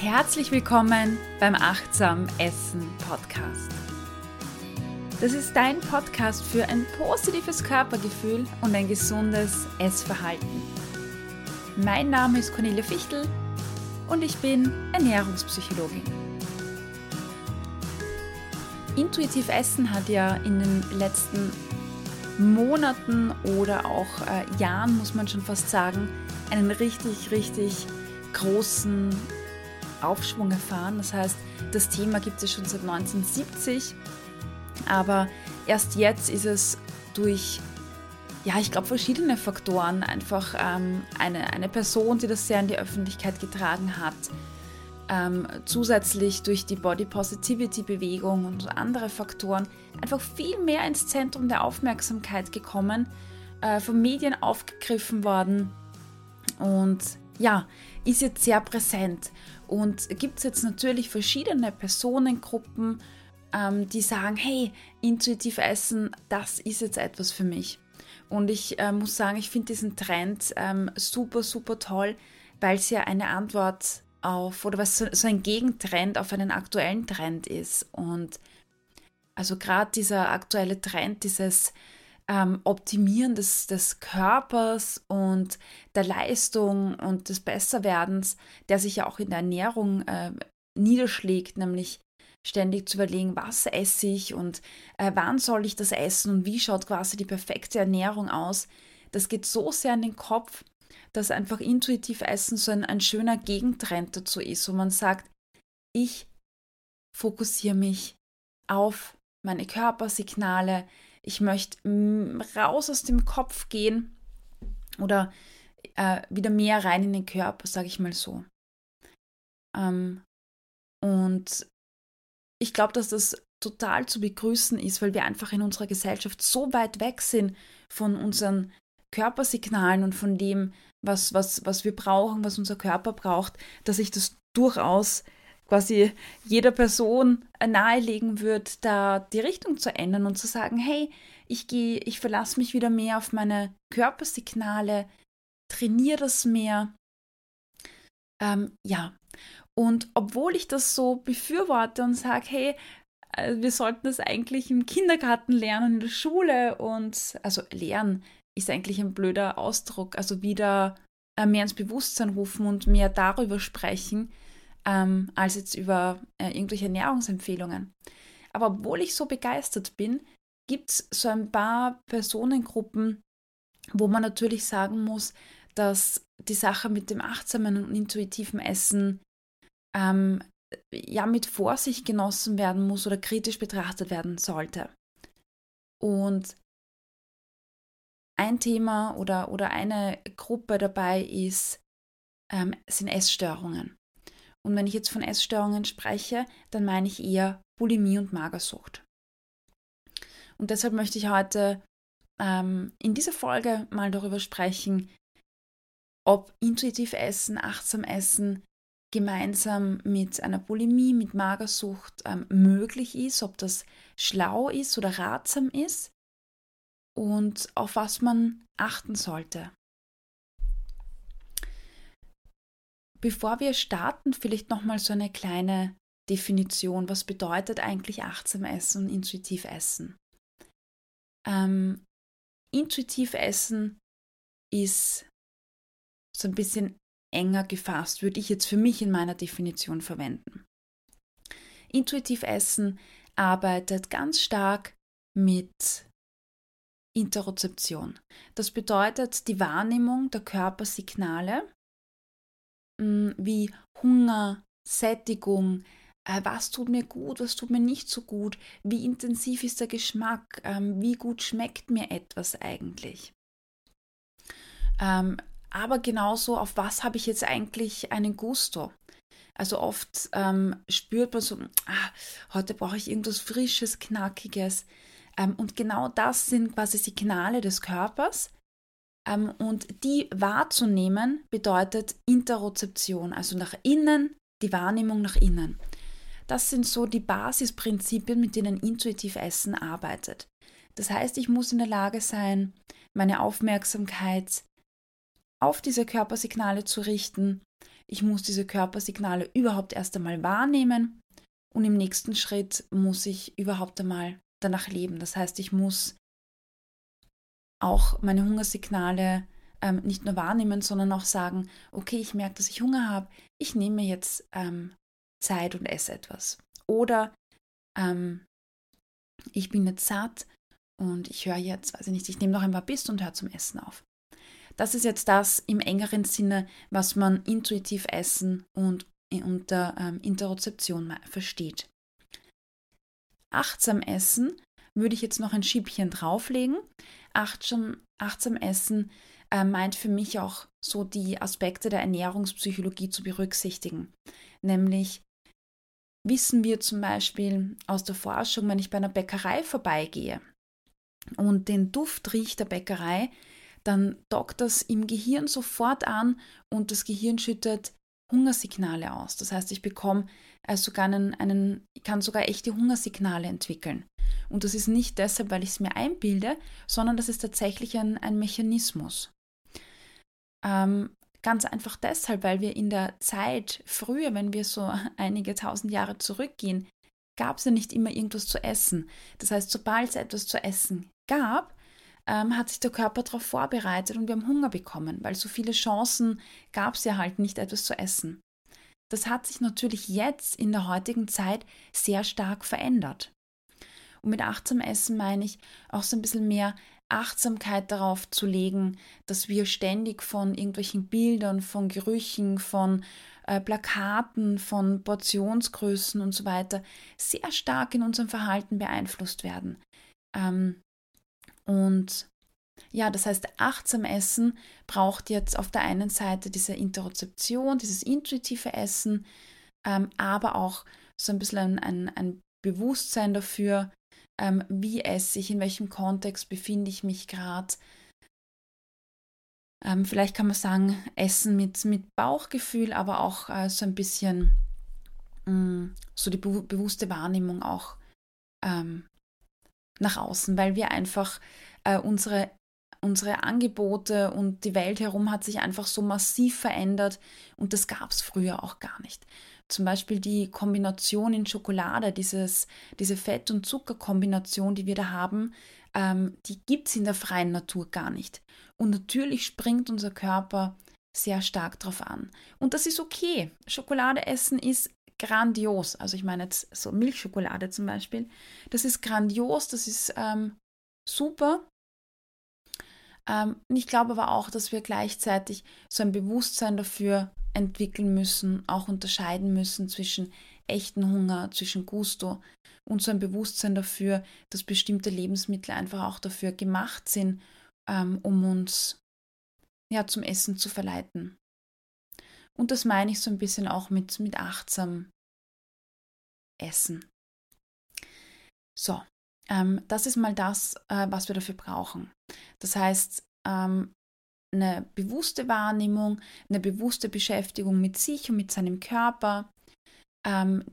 Herzlich willkommen beim Achtsam Essen Podcast. Das ist dein Podcast für ein positives Körpergefühl und ein gesundes Essverhalten. Mein Name ist Cornelia Fichtel und ich bin Ernährungspsychologin. Intuitiv Essen hat ja in den letzten Monaten oder auch äh, Jahren, muss man schon fast sagen, einen richtig, richtig großen Aufschwung erfahren. Das heißt, das Thema gibt es schon seit 1970, aber erst jetzt ist es durch, ja, ich glaube, verschiedene Faktoren einfach ähm, eine, eine Person, die das sehr in die Öffentlichkeit getragen hat, ähm, zusätzlich durch die Body Positivity Bewegung und andere Faktoren einfach viel mehr ins Zentrum der Aufmerksamkeit gekommen, äh, von Medien aufgegriffen worden und ja, ist jetzt sehr präsent. Und gibt es jetzt natürlich verschiedene Personengruppen, ähm, die sagen, hey, intuitiv essen, das ist jetzt etwas für mich. Und ich äh, muss sagen, ich finde diesen Trend ähm, super, super toll, weil es ja eine Antwort auf, oder was so, so ein Gegentrend auf einen aktuellen Trend ist. Und also gerade dieser aktuelle Trend, dieses ähm, Optimieren des, des Körpers und der Leistung und des Besserwerdens, der sich ja auch in der Ernährung äh, niederschlägt, nämlich ständig zu überlegen, was esse ich und äh, wann soll ich das essen und wie schaut quasi die perfekte Ernährung aus. Das geht so sehr in den Kopf, dass einfach intuitiv Essen so ein, ein schöner Gegentrend dazu ist, wo man sagt, ich fokussiere mich auf meine Körpersignale, ich möchte mm, raus aus dem Kopf gehen oder äh, wieder mehr rein in den Körper, sage ich mal so. Ähm, und ich glaube, dass das total zu begrüßen ist, weil wir einfach in unserer Gesellschaft so weit weg sind von unseren Körpersignalen und von dem, was, was, was wir brauchen, was unser Körper braucht, dass ich das durchaus quasi jeder Person nahelegen wird, da die Richtung zu ändern und zu sagen, hey, ich gehe, ich verlasse mich wieder mehr auf meine Körpersignale, trainiere das mehr. Ähm, ja, und obwohl ich das so befürworte und sage, hey, äh, wir sollten das eigentlich im Kindergarten lernen, in der Schule und also lernen ist eigentlich ein blöder Ausdruck, also wieder äh, mehr ins Bewusstsein rufen und mehr darüber sprechen, ähm, als jetzt über äh, irgendwelche Ernährungsempfehlungen. Aber obwohl ich so begeistert bin, gibt es so ein paar Personengruppen, wo man natürlich sagen muss, dass die Sache mit dem achtsamen und intuitiven Essen ähm, ja mit Vorsicht genossen werden muss oder kritisch betrachtet werden sollte. Und ein Thema oder, oder eine Gruppe dabei ist, ähm, sind Essstörungen. Und wenn ich jetzt von Essstörungen spreche, dann meine ich eher Bulimie und Magersucht. Und deshalb möchte ich heute ähm, in dieser Folge mal darüber sprechen, ob intuitiv Essen, achtsam Essen gemeinsam mit einer Bulimie, mit Magersucht ähm, möglich ist, ob das schlau ist oder ratsam ist und auf was man achten sollte. Bevor wir starten, vielleicht nochmal so eine kleine Definition. Was bedeutet eigentlich achtsam essen und intuitiv essen? Ähm, intuitiv essen ist so ein bisschen enger gefasst, würde ich jetzt für mich in meiner Definition verwenden. Intuitiv essen arbeitet ganz stark mit Interozeption. Das bedeutet die Wahrnehmung der Körpersignale wie Hunger, Sättigung, äh, was tut mir gut, was tut mir nicht so gut, wie intensiv ist der Geschmack, ähm, wie gut schmeckt mir etwas eigentlich. Ähm, aber genauso, auf was habe ich jetzt eigentlich einen Gusto? Also oft ähm, spürt man so, ah, heute brauche ich irgendwas Frisches, Knackiges. Und genau das sind quasi Signale des Körpers, und die wahrzunehmen bedeutet Interozeption, also nach innen, die Wahrnehmung nach innen. Das sind so die Basisprinzipien, mit denen intuitiv Essen arbeitet. Das heißt, ich muss in der Lage sein, meine Aufmerksamkeit auf diese Körpersignale zu richten, Ich muss diese Körpersignale überhaupt erst einmal wahrnehmen und im nächsten Schritt muss ich überhaupt einmal danach leben. Das heißt, ich muss auch meine Hungersignale ähm, nicht nur wahrnehmen, sondern auch sagen, okay, ich merke, dass ich Hunger habe, ich nehme jetzt ähm, Zeit und esse etwas. Oder ähm, ich bin jetzt satt und ich höre jetzt, weiß ich nicht, ich nehme noch ein paar Biss und höre zum Essen auf. Das ist jetzt das im engeren Sinne, was man intuitiv essen und unter ähm, Interozeption versteht. Achtsam essen würde ich jetzt noch ein Schiebchen drauflegen. Achtsam, achtsam essen äh, meint für mich auch so die Aspekte der Ernährungspsychologie zu berücksichtigen. Nämlich wissen wir zum Beispiel aus der Forschung, wenn ich bei einer Bäckerei vorbeigehe und den Duft riecht der Bäckerei, dann dockt das im Gehirn sofort an und das Gehirn schüttet Hungersignale aus. Das heißt, ich bekomme äh, sogar einen, einen, kann sogar echte Hungersignale entwickeln. Und das ist nicht deshalb, weil ich es mir einbilde, sondern das ist tatsächlich ein, ein Mechanismus. Ähm, ganz einfach deshalb, weil wir in der Zeit früher, wenn wir so einige tausend Jahre zurückgehen, gab es ja nicht immer irgendwas zu essen. Das heißt, sobald es etwas zu essen gab, ähm, hat sich der Körper darauf vorbereitet und wir haben Hunger bekommen, weil so viele Chancen gab es ja halt nicht, etwas zu essen. Das hat sich natürlich jetzt in der heutigen Zeit sehr stark verändert. Und mit achtsam Essen meine ich auch so ein bisschen mehr Achtsamkeit darauf zu legen, dass wir ständig von irgendwelchen Bildern, von Gerüchen, von äh, Plakaten, von Portionsgrößen und so weiter sehr stark in unserem Verhalten beeinflusst werden. Ähm, und ja, das heißt, achtsam Essen braucht jetzt auf der einen Seite diese Interozeption, dieses intuitive Essen, ähm, aber auch so ein bisschen ein, ein, ein Bewusstsein dafür, ähm, wie esse ich, in welchem Kontext befinde ich mich gerade. Ähm, vielleicht kann man sagen, Essen mit, mit Bauchgefühl, aber auch äh, so ein bisschen mh, mm, so die be bewusste Wahrnehmung auch ähm, nach außen, weil wir einfach äh, unsere, unsere Angebote und die Welt herum hat sich einfach so massiv verändert und das gab es früher auch gar nicht. Zum Beispiel die Kombination in Schokolade, dieses, diese Fett- und Zuckerkombination, die wir da haben, ähm, die gibt es in der freien Natur gar nicht. Und natürlich springt unser Körper sehr stark drauf an. Und das ist okay. Schokolade essen ist grandios. Also ich meine jetzt so Milchschokolade zum Beispiel. Das ist grandios, das ist ähm, super. Ähm, ich glaube aber auch, dass wir gleichzeitig so ein Bewusstsein dafür entwickeln müssen, auch unterscheiden müssen zwischen echten Hunger, zwischen Gusto und so ein Bewusstsein dafür, dass bestimmte Lebensmittel einfach auch dafür gemacht sind, ähm, um uns ja zum Essen zu verleiten. Und das meine ich so ein bisschen auch mit, mit achtsam Essen. So, ähm, das ist mal das, äh, was wir dafür brauchen. Das heißt, ähm, eine bewusste Wahrnehmung, eine bewusste Beschäftigung mit sich und mit seinem Körper, ähm,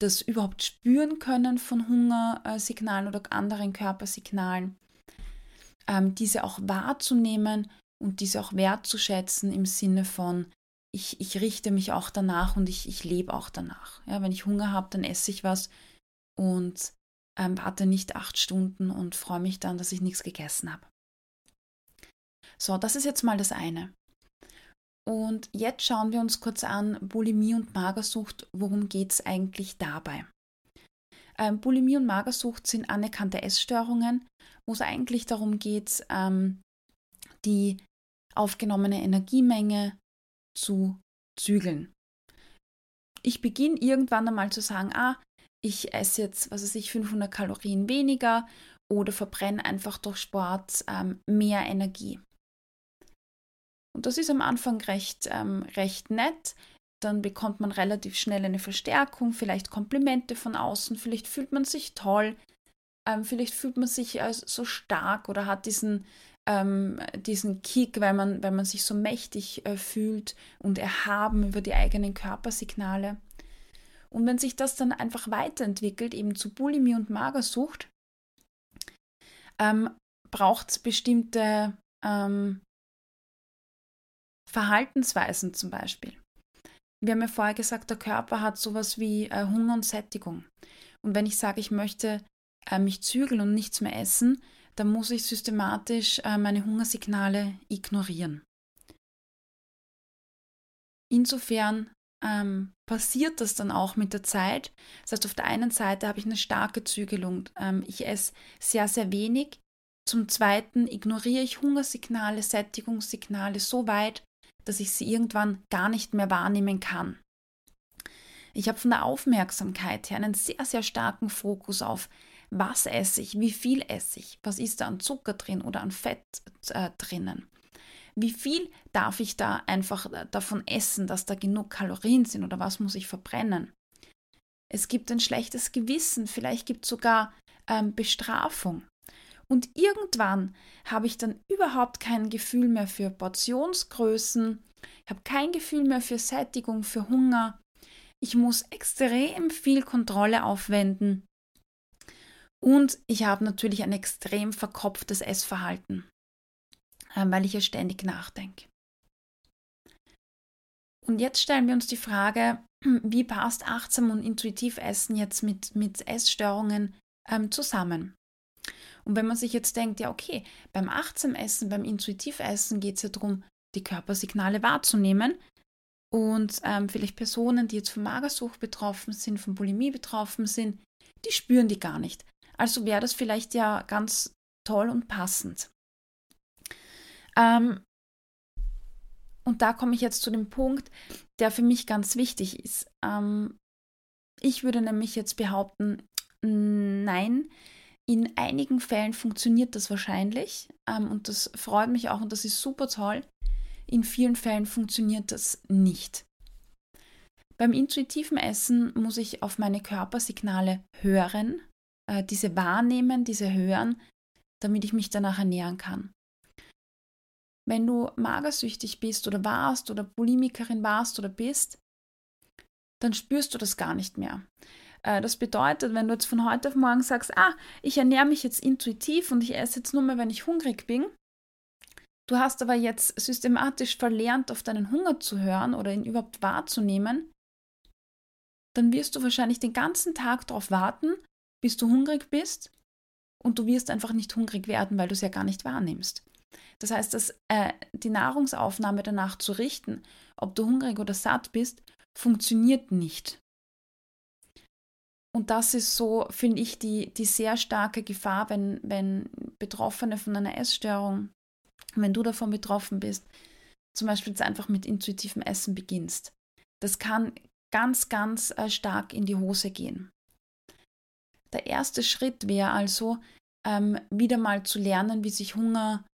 das überhaupt spüren können von Hungersignalen oder anderen Körpersignalen, ähm, diese auch wahrzunehmen und diese auch wertzuschätzen im Sinne von, ich, ich richte mich auch danach und ich, ich lebe auch danach. Ja, wenn ich Hunger habe, dann esse ich was und ähm, warte nicht acht Stunden und freue mich dann, dass ich nichts gegessen habe. So, das ist jetzt mal das eine. Und jetzt schauen wir uns kurz an, Bulimie und Magersucht, worum geht es eigentlich dabei? Ähm, Bulimie und Magersucht sind anerkannte Essstörungen, wo es eigentlich darum geht, ähm, die aufgenommene Energiemenge zu zügeln. Ich beginne irgendwann einmal zu sagen, ah, ich esse jetzt, was weiß ich, 500 Kalorien weniger oder verbrenne einfach durch Sport ähm, mehr Energie. Und das ist am Anfang recht, ähm, recht nett. Dann bekommt man relativ schnell eine Verstärkung, vielleicht Komplimente von außen, vielleicht fühlt man sich toll, ähm, vielleicht fühlt man sich äh, so stark oder hat diesen, ähm, diesen Kick, weil man, weil man sich so mächtig äh, fühlt und erhaben über die eigenen Körpersignale. Und wenn sich das dann einfach weiterentwickelt, eben zu Bulimie und Magersucht, ähm, braucht es bestimmte ähm, Verhaltensweisen zum Beispiel. wir haben ja vorher gesagt, der Körper hat sowas wie äh, Hunger und Sättigung. Und wenn ich sage, ich möchte äh, mich zügeln und nichts mehr essen, dann muss ich systematisch äh, meine Hungersignale ignorieren. Insofern ähm, passiert das dann auch mit der Zeit. Das heißt, auf der einen Seite habe ich eine starke Zügelung. Ähm, ich esse sehr, sehr wenig. Zum Zweiten ignoriere ich Hungersignale, Sättigungssignale so weit, dass ich sie irgendwann gar nicht mehr wahrnehmen kann. Ich habe von der Aufmerksamkeit her einen sehr, sehr starken Fokus auf, was esse ich, wie viel esse ich, was ist da an Zucker drin oder an Fett äh, drinnen. Wie viel darf ich da einfach äh, davon essen, dass da genug Kalorien sind oder was muss ich verbrennen? Es gibt ein schlechtes Gewissen, vielleicht gibt es sogar ähm, Bestrafung. Und irgendwann habe ich dann überhaupt kein Gefühl mehr für Portionsgrößen, ich habe kein Gefühl mehr für Sättigung, für Hunger. Ich muss extrem viel Kontrolle aufwenden. Und ich habe natürlich ein extrem verkopftes Essverhalten. Ähm, weil ich ja ständig nachdenke. Und jetzt stellen wir uns die Frage, wie passt achtsam und intuitiv Essen jetzt mit, mit Essstörungen ähm, zusammen? Und wenn man sich jetzt denkt, ja, okay, beim achtsam Essen, beim intuitiv Essen geht es ja darum, die Körpersignale wahrzunehmen. Und ähm, vielleicht Personen, die jetzt von Magersucht betroffen sind, von Bulimie betroffen sind, die spüren die gar nicht. Also wäre das vielleicht ja ganz toll und passend. Ähm, und da komme ich jetzt zu dem Punkt, der für mich ganz wichtig ist. Ähm, ich würde nämlich jetzt behaupten, nein, in einigen Fällen funktioniert das wahrscheinlich ähm, und das freut mich auch und das ist super toll. In vielen Fällen funktioniert das nicht. Beim intuitiven Essen muss ich auf meine Körpersignale hören, äh, diese wahrnehmen, diese hören, damit ich mich danach ernähren kann. Wenn du magersüchtig bist oder warst oder Bulimikerin warst oder bist, dann spürst du das gar nicht mehr. Äh, das bedeutet, wenn du jetzt von heute auf morgen sagst, ah, ich ernähre mich jetzt intuitiv und ich esse jetzt nur mehr, wenn ich hungrig bin, du hast aber jetzt systematisch verlernt, auf deinen Hunger zu hören oder ihn überhaupt wahrzunehmen, dann wirst du wahrscheinlich den ganzen Tag darauf warten, bis du hungrig bist und du wirst einfach nicht hungrig werden, weil du es ja gar nicht wahrnimmst. Das heißt, dass, äh, die Nahrungsaufnahme danach zu richten, ob du hungrig oder satt bist, funktioniert nicht. Und das ist so, finde ich, die, die sehr starke Gefahr, wenn, wenn Betroffene von einer Essstörung, wenn du davon betroffen bist, zum Beispiel jetzt einfach mit intuitivem Essen beginnst. Das kann ganz, ganz äh, stark in die Hose gehen. Der erste Schritt wäre also, ähm, wieder mal zu lernen, wie sich Hunger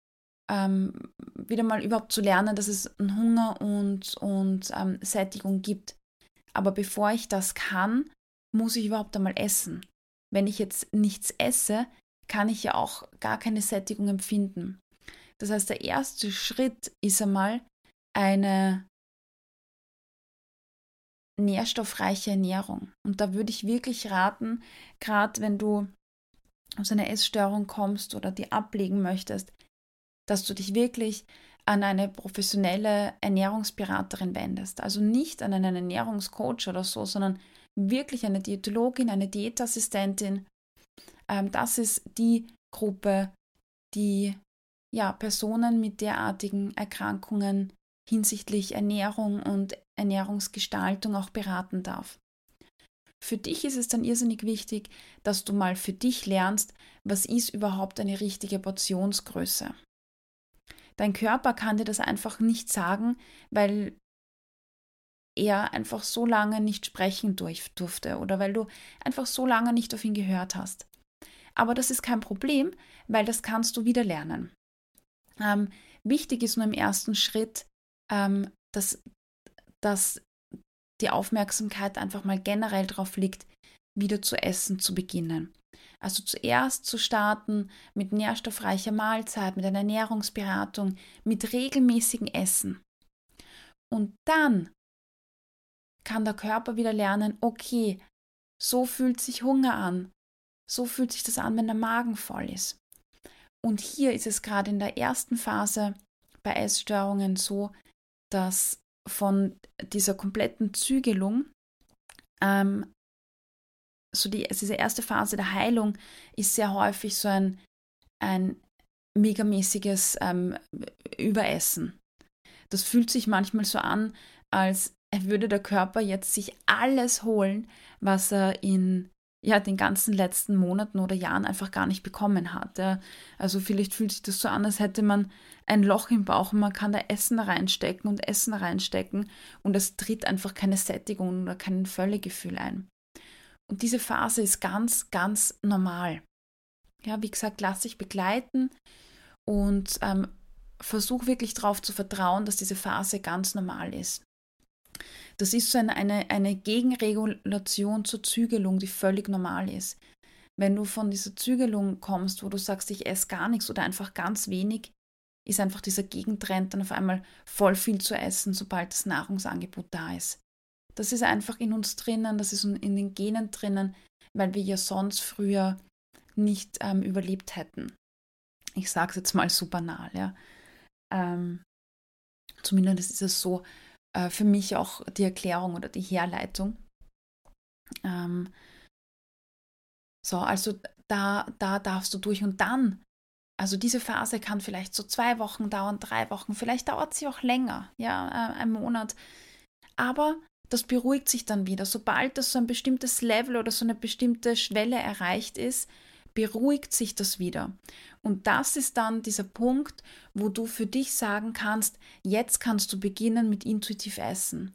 ähm, wieder mal überhaupt zu lernen, dass es einen Hunger und, und ähm, Sättigung gibt. Aber bevor ich das kann, muss ich überhaupt einmal essen. Wenn ich jetzt nichts esse, kann ich ja auch gar keine Sättigung empfinden. Das heißt, der erste Schritt ist einmal eine nährstoffreiche Ernährung. Und da würde ich wirklich raten, gerade wenn du aus einer Essstörung kommst oder die ablegen möchtest, dass du dich wirklich an eine professionelle Ernährungsberaterin wendest. Also nicht an einen Ernährungscoach oder so, sondern wirklich eine Diätologin, eine Diätassistentin. Ähm, das ist die Gruppe, die ja, Personen mit derartigen Erkrankungen hinsichtlich Ernährung und Ernährungsgestaltung auch beraten darf. Für dich ist es dann irrsinnig wichtig, dass du mal für dich lernst, was ist überhaupt eine richtige Portionsgröße. Dein Körper kann dir das einfach nicht sagen, weil er einfach so lange nicht sprechen durch, durfte oder weil du einfach so lange nicht auf ihn gehört hast. Aber das ist kein Problem, weil das kannst du wieder lernen. Ähm, wichtig ist nur im ersten Schritt, ähm, dass, dass die Aufmerksamkeit einfach mal generell darauf liegt, wieder zu essen zu beginnen. Also zuerst zu starten mit nährstoffreicher Mahlzeit, mit einer Ernährungsberatung, mit regelmäßigem Essen. Und dann kann der Körper wieder lernen, okay, so fühlt sich Hunger an, so fühlt sich das an, wenn der Magen voll ist. Und hier ist es gerade in der ersten Phase bei Essstörungen so, dass von dieser kompletten Zügelung, ähm, so die, also diese erste Phase der Heilung ist sehr häufig so ein, ein megamäßiges ähm, Überessen. Das fühlt sich manchmal so an, als würde der Körper jetzt sich alles holen, was er in ja, den ganzen letzten Monaten oder Jahren einfach gar nicht bekommen hat. Ja. Also vielleicht fühlt sich das so an, als hätte man ein Loch im Bauch und man kann da Essen reinstecken und Essen reinstecken und es tritt einfach keine Sättigung oder kein Völlegefühl ein. Und diese Phase ist ganz, ganz normal. Ja, wie gesagt, lass dich begleiten und ähm, versuch wirklich darauf zu vertrauen, dass diese Phase ganz normal ist. Das ist so eine, eine, eine Gegenregulation zur Zügelung, die völlig normal ist. Wenn du von dieser Zügelung kommst, wo du sagst, ich esse gar nichts oder einfach ganz wenig, ist einfach dieser Gegentrend dann auf einmal voll viel zu essen, sobald das Nahrungsangebot da ist. Das ist einfach in uns drinnen, das ist in den Genen drinnen, weil wir ja sonst früher nicht ähm, überlebt hätten. Ich sage es jetzt mal so banal, ja. Ähm, zumindest ist es so, äh, für mich auch die Erklärung oder die Herleitung. Ähm, so, also da, da darfst du durch und dann, also diese Phase kann vielleicht so zwei Wochen dauern, drei Wochen, vielleicht dauert sie auch länger, ja, äh, ein Monat. Aber das beruhigt sich dann wieder. Sobald das so ein bestimmtes Level oder so eine bestimmte Schwelle erreicht ist, beruhigt sich das wieder. Und das ist dann dieser Punkt, wo du für dich sagen kannst, jetzt kannst du beginnen mit intuitiv Essen.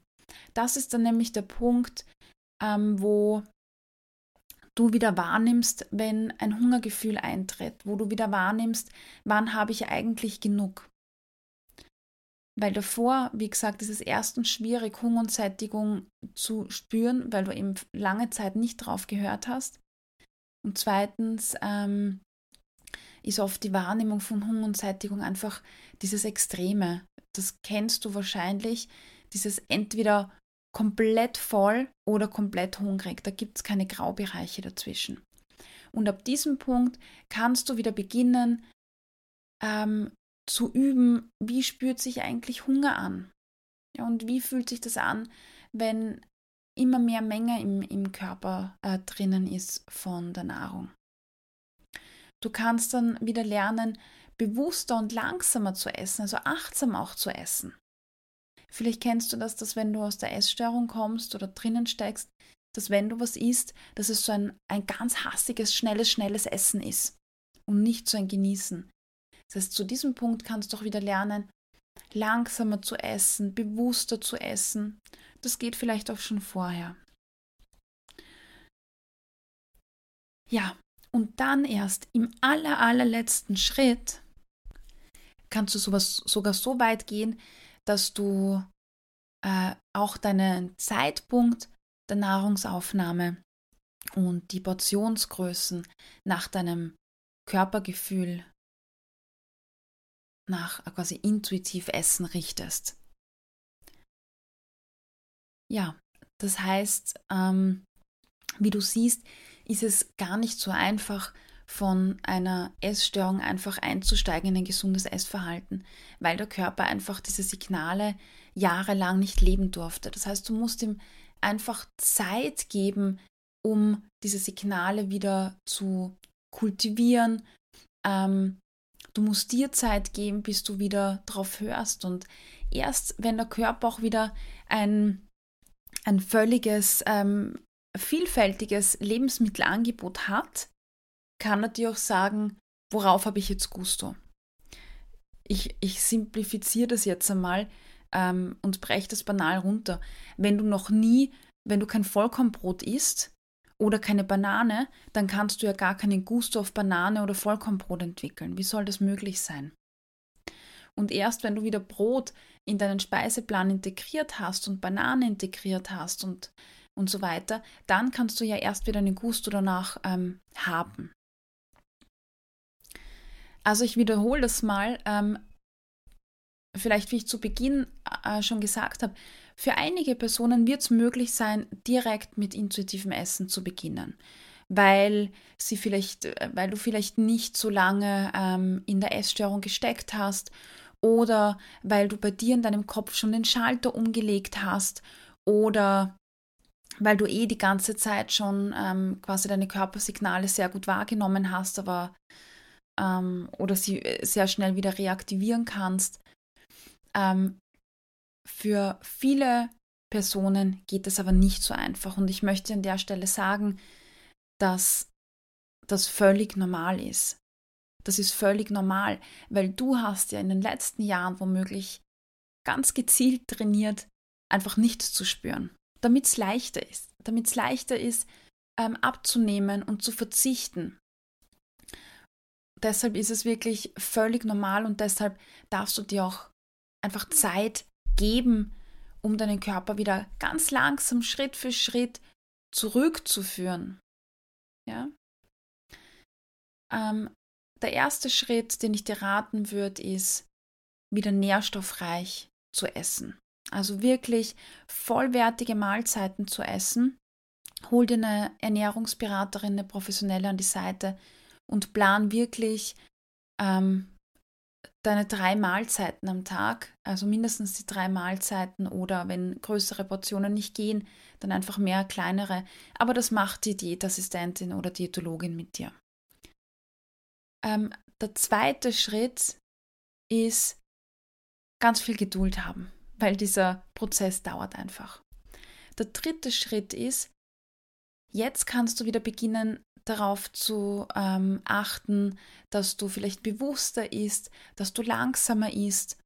Das ist dann nämlich der Punkt, ähm, wo du wieder wahrnimmst, wenn ein Hungergefühl eintritt, wo du wieder wahrnimmst, wann habe ich eigentlich genug. Weil davor, wie gesagt, ist es erstens schwierig, Hunger und Sättigung zu spüren, weil du eben lange Zeit nicht drauf gehört hast. Und zweitens ähm, ist oft die Wahrnehmung von Hunger und Sättigung einfach dieses Extreme. Das kennst du wahrscheinlich, dieses entweder komplett voll oder komplett hungrig. Da gibt es keine Graubereiche dazwischen. Und ab diesem Punkt kannst du wieder beginnen ähm, zu üben, wie spürt sich eigentlich Hunger an? Ja, und wie fühlt sich das an, wenn immer mehr Menge im, im Körper äh, drinnen ist von der Nahrung. Du kannst dann wieder lernen, bewusster und langsamer zu essen, also achtsam auch zu essen. Vielleicht kennst du das, dass wenn du aus der Essstörung kommst oder drinnen steigst, dass wenn du was isst, dass es so ein, ein ganz hassiges, schnelles, schnelles Essen ist und nicht so ein Genießen. Das heißt, zu diesem Punkt kannst du auch wieder lernen, langsamer zu essen, bewusster zu essen. Das geht vielleicht auch schon vorher. Ja, und dann erst im aller, allerletzten Schritt kannst du sowas sogar so weit gehen, dass du äh, auch deinen Zeitpunkt der Nahrungsaufnahme und die Portionsgrößen nach deinem Körpergefühl nach quasi intuitiv Essen richtest. Ja, das heißt, ähm, wie du siehst, ist es gar nicht so einfach, von einer Essstörung einfach einzusteigen in ein gesundes Essverhalten, weil der Körper einfach diese Signale jahrelang nicht leben durfte. Das heißt, du musst ihm einfach Zeit geben, um diese Signale wieder zu kultivieren, ähm, Du musst dir Zeit geben, bis du wieder drauf hörst. Und erst wenn der Körper auch wieder ein, ein völliges, ähm, vielfältiges Lebensmittelangebot hat, kann er dir auch sagen, worauf habe ich jetzt Gusto. Ich, ich simplifiziere das jetzt einmal ähm, und breche das banal runter. Wenn du noch nie, wenn du kein Vollkornbrot isst, oder keine Banane, dann kannst du ja gar keinen Gusto auf Banane oder Vollkornbrot entwickeln. Wie soll das möglich sein? Und erst wenn du wieder Brot in deinen Speiseplan integriert hast und Banane integriert hast und, und so weiter, dann kannst du ja erst wieder einen Gusto danach ähm, haben. Also ich wiederhole das mal, ähm, vielleicht wie ich zu Beginn äh, schon gesagt habe, für einige Personen wird es möglich sein, direkt mit intuitivem Essen zu beginnen, weil sie vielleicht, äh, weil du vielleicht nicht so lange ähm, in der Essstörung gesteckt hast oder weil du bei dir in deinem Kopf schon den Schalter umgelegt hast oder weil du eh die ganze Zeit schon ähm, quasi deine Körpersignale sehr gut wahrgenommen hast, aber ähm, oder sie äh, sehr schnell wieder reaktivieren kannst. Ähm, für viele Personen geht es aber nicht so einfach und ich möchte an der Stelle sagen, dass das völlig normal ist. Das ist völlig normal, weil du hast ja in den letzten Jahren womöglich ganz gezielt trainiert, einfach nichts zu spüren, damit es leichter ist, damit es leichter ist, ähm, abzunehmen und zu verzichten. Deshalb ist es wirklich völlig normal und deshalb darfst du dir auch einfach Zeit geben, um deinen Körper wieder ganz langsam Schritt für Schritt zurückzuführen. Ja? Ähm, der erste Schritt, den ich dir raten würde, ist, wieder nährstoffreich zu essen. Also wirklich vollwertige Mahlzeiten zu essen. Hol dir eine Ernährungsberaterin, eine Professionelle an die Seite und plan wirklich ähm, deine drei Mahlzeiten am Tag, also mindestens die drei Mahlzeiten oder wenn größere Portionen nicht gehen, dann einfach mehr kleinere. Aber das macht die Diätassistentin oder Diätologin mit dir. Ähm, der zweite Schritt ist ganz viel Geduld haben, weil dieser Prozess dauert einfach. Der dritte Schritt ist, jetzt kannst du wieder beginnen, darauf zu ähm, achten, dass du vielleicht bewusster isst, dass du langsamer isst,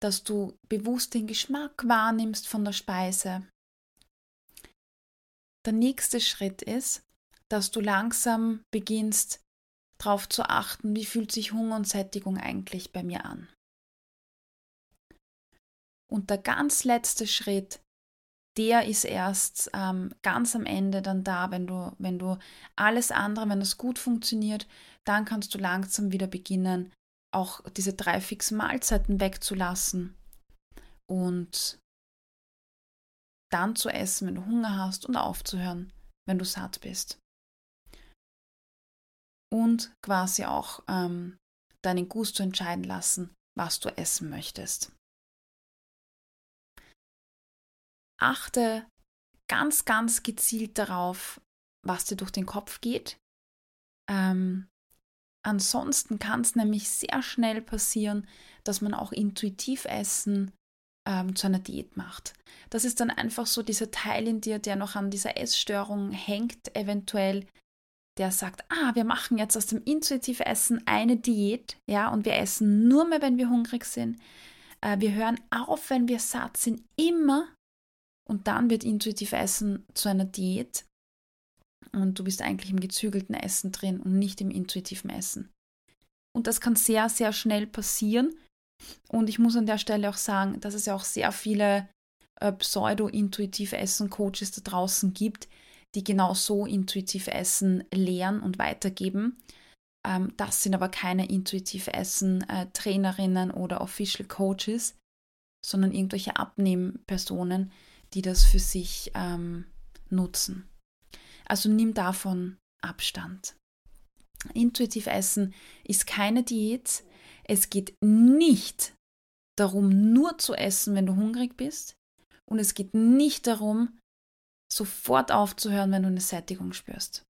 dass du bewusst den Geschmack wahrnimmst von der Speise. Der nächste Schritt ist, dass du langsam beginnst, darauf zu achten, wie fühlt sich Hunger und Sättigung eigentlich bei mir an. Und der ganz letzte Schritt, der ist erst ähm, ganz am Ende dann da, wenn du, wenn du alles andere, wenn es gut funktioniert, dann kannst du langsam wieder beginnen, auch diese drei fixen Mahlzeiten wegzulassen und dann zu essen, wenn du Hunger hast und aufzuhören, wenn du satt bist und quasi auch ähm, deinen Gusto entscheiden lassen, was du essen möchtest. Achte ganz, ganz gezielt darauf, was dir durch den Kopf geht. Ähm, ansonsten kann es nämlich sehr schnell passieren, dass man auch intuitiv Essen ähm, zu einer Diät macht. Das ist dann einfach so dieser Teil in dir, der noch an dieser Essstörung hängt, eventuell, der sagt, ah, wir machen jetzt aus dem intuitiven Essen eine Diät, ja, und wir essen nur mehr, wenn wir hungrig sind. Äh, wir hören auf, wenn wir satt sind, immer. Und dann wird intuitiv Essen zu einer Diät. Und du bist eigentlich im gezügelten Essen drin und nicht im intuitiven Essen. Und das kann sehr, sehr schnell passieren. Und ich muss an der Stelle auch sagen, dass es ja auch sehr viele äh, pseudo-intuitiv Essen-Coaches da draußen gibt, die genau so intuitiv Essen lehren und weitergeben. Ähm, das sind aber keine intuitiv Essen-Trainerinnen äh, oder Official Coaches, sondern irgendwelche Abnehmpersonen, die das für sich ähm, nutzen. Also nimm davon Abstand. Intuitiv Essen ist keine Diät. Es geht nicht darum, nur zu essen, wenn du hungrig bist. Und es geht nicht darum, sofort aufzuhören, wenn du eine Sättigung spürst.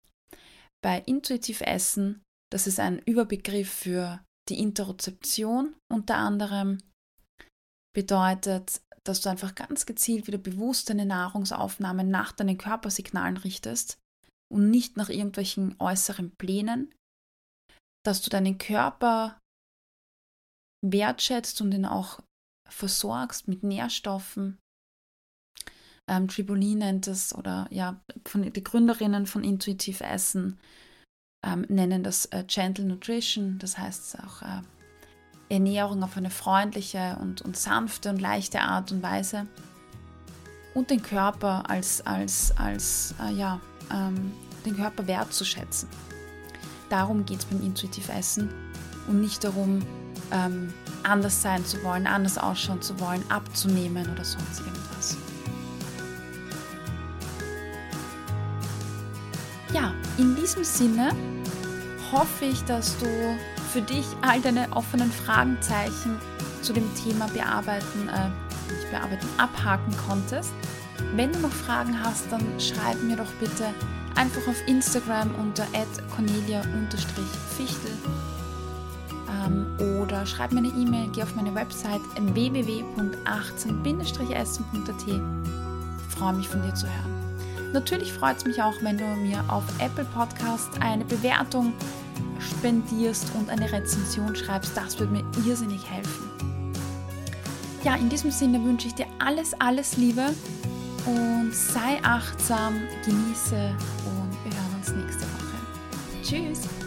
Bei intuitiv Essen, das ist ein Überbegriff für die Interozeption unter anderem, bedeutet, dass du einfach ganz gezielt wieder bewusst deine Nahrungsaufnahme nach deinen Körpersignalen richtest und nicht nach irgendwelchen äußeren Plänen, dass du deinen Körper wertschätzt und ihn auch versorgst mit Nährstoffen, ähm, Triboli nennt es, oder ja, von, die Gründerinnen von Intuitiv Essen ähm, nennen das äh, Gentle Nutrition, das heißt auch äh, Ernährung auf eine freundliche und, und sanfte und leichte Art und Weise. Und den Körper als, als, als äh, ja, ähm, den Körper wertzuschätzen. Darum geht es beim Intuitiv Essen und nicht darum, ähm, anders sein zu wollen, anders ausschauen zu wollen, abzunehmen oder sonst irgendwas. Ja, in diesem Sinne hoffe ich, dass du für dich all deine offenen Fragenzeichen zu dem Thema bearbeiten, äh, bearbeiten, abhaken konntest. Wenn du noch Fragen hast, dann schreib mir doch bitte einfach auf Instagram unter cornelia-fichtel ähm, oder schreib mir eine E-Mail, geh auf meine Website www.18-essen.at. Ich freue mich von dir zu hören. Natürlich freut es mich auch, wenn du mir auf Apple Podcast eine Bewertung spendierst und eine Rezension schreibst. Das würde mir irrsinnig helfen. Ja, in diesem Sinne wünsche ich dir alles, alles Liebe und sei achtsam, genieße und wir hören uns nächste Woche. Tschüss!